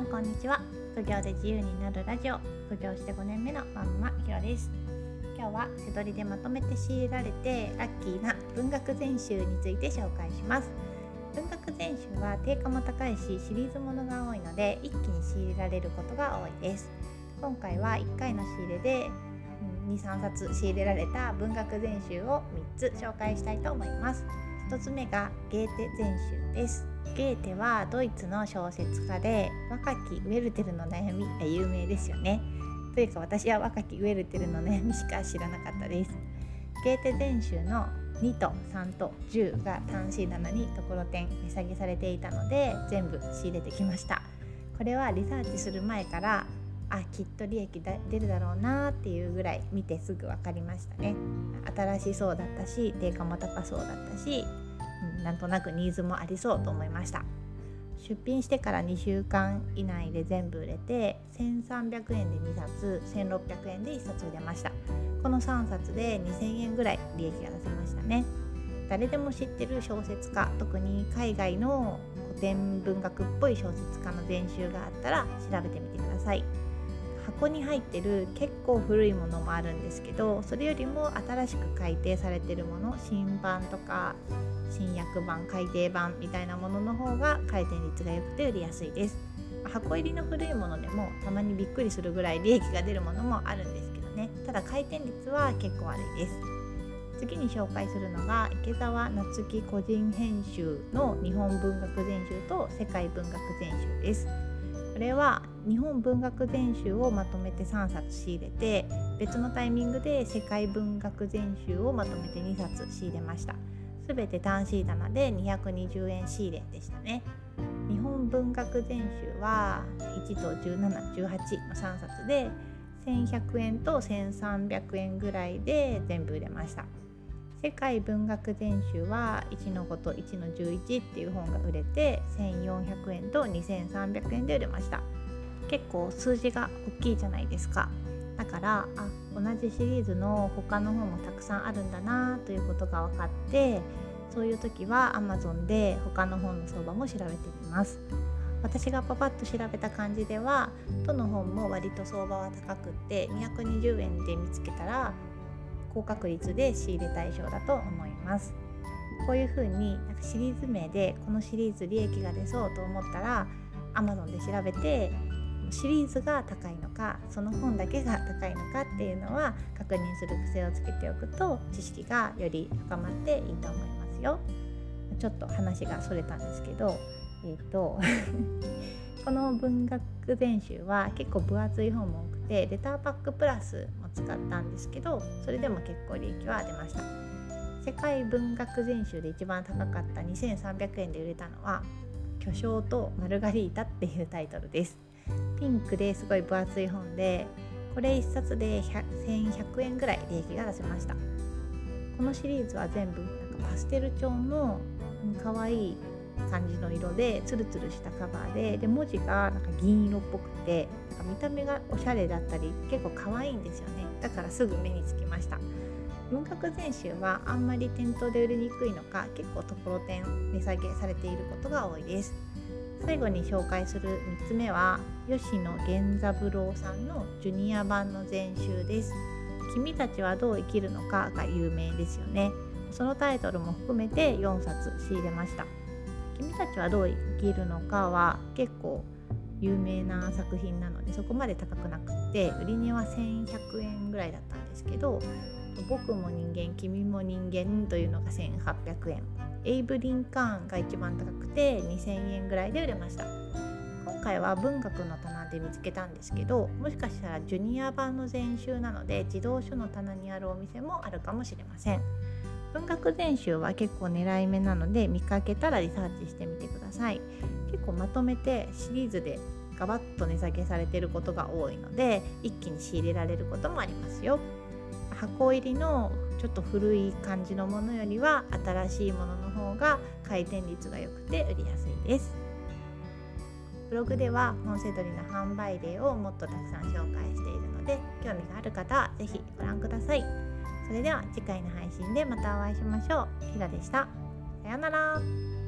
んこんにちは。副業で自由になるラジオ。副業して5年目のまんまひろです。今日は背取りでまとめて仕入れられてラッキーな文学全集について紹介します。文学全集は定価も高いしシリーズものが多いので一気に仕入れられることが多いです。今回は1回の仕入れで23冊仕入れられた文学全集を3つ紹介したいと思います。1つ目がゲーテ全集です。ゲーテはドイツの小説家で若きウェルテルの悩みが有名ですよね。というか私は若きウェルテルの悩みしか知らなかったです。ゲーテ全集の2と3と10が単身なのにところてん値下げされていたので全部仕入れてきました。これはリサーチする前からあきっと利益出るだろうなっていうぐらい見てすぐ分かりましたね。新しそうだったし定価も高そうだったしなんとなくニーズもありそうと思いました。出品してから2週間以内で全部売れて1300円で2冊1600円で1冊売れました。この3冊で2000円ぐらい利益が出せましたね。誰でも知ってる小説家特に海外の古典文学っぽい小説家の全集があったら調べてみてください。箱に入ってる結構古いものもあるんですけどそれよりも新しく改訂されてるもの新版とか新訳版改訂版みたいなものの方が回転率が良くて売りやすいです。箱入りの古いものでもたまにびっくりするぐらい利益が出るものもあるんですけどね。ただ回転率は結構悪いです。次に紹介するのが池澤夏樹個人編集の日本文学全集と世界文学全集です。れは日本文学全集をまとめて3冊仕入れて別のタイミングで世界文学全集をまとめて2冊仕入れました。全て単シー棚で220円仕入れでしたね。日本文学全集は1と1718の3冊で1100円と1300円ぐらいで全部売れました。世界文学全集は1の5と1の11っていう本が売れて1400円と2300円で売れました。結構数字が大きいじゃないですか。だからあ同じシリーズの他の本もたくさんあるんだなということが分かってそういう時は Amazon で他の本の相場も調べてみます。私がパパッと調べた感じではどの本も割と相場は高くって220円で見つけたら高確率で仕入れ対象だと思いますこういう風になんかシリーズ名でこのシリーズ利益が出そうと思ったら Amazon で調べてシリーズが高いのかその本だけが高いのかっていうのは確認する癖をつけておくと知識がより深まっていいと思いますよ。ちょっと話がそれたんですけど、えーと この文学全集は結構分厚い本も多くてレターパックプラスも使ったんですけどそれでも結構利益は出ました。世界文学全集で一番高かった2300円で売れたのは「巨匠とマルガリータ」っていうタイトルです。ピンクですごい分厚い本でこれ1冊で1100円ぐらい利益が出せました。このシリーズは全部なんかパステル調の可愛い感じの色でツルツルしたカバーでで文字がなんか銀色っぽくてなんか見た目がおしゃれだったり結構可愛いんですよね。だからすぐ目につきました。文学全集はあんまり店頭で売れにくいのか結構ところてん値下げされていることが多いです。最後に紹介する3つ目は吉野源三郎さんのジュニア版の全集です。君たちはどう生きるのかが有名ですよね。そのタイトルも含めて4冊仕入れました。君たちはどう生きるのかは結構有名な作品なのでそこまで高くなくって売りには1100円ぐらいだったんですけど僕も人間君も人間というのが1800円。エイブリン・カーンが一番高くて2000円ぐらいで売れました。今回は文学の棚で見つけたんですけどもしかしたらジュニア版の全集なので児童書の棚にあるお店もあるかもしれません。文学全集は結構狙い目なので見かけたらリサーチしてみてください。結構まとめてシリーズでガバッと値下げされてることが多いので一気に仕入れられることもありますよ。箱入りのちょっと古い感じのものよりは新しいものの方が回転率が良くて売りやすいです。ブログでは本セドリの販売例をもっとたくさん紹介しているので興味がある方は是非ご覧ください。それでは次回の配信でまたお会いしましょう。ひらでした。さようなら。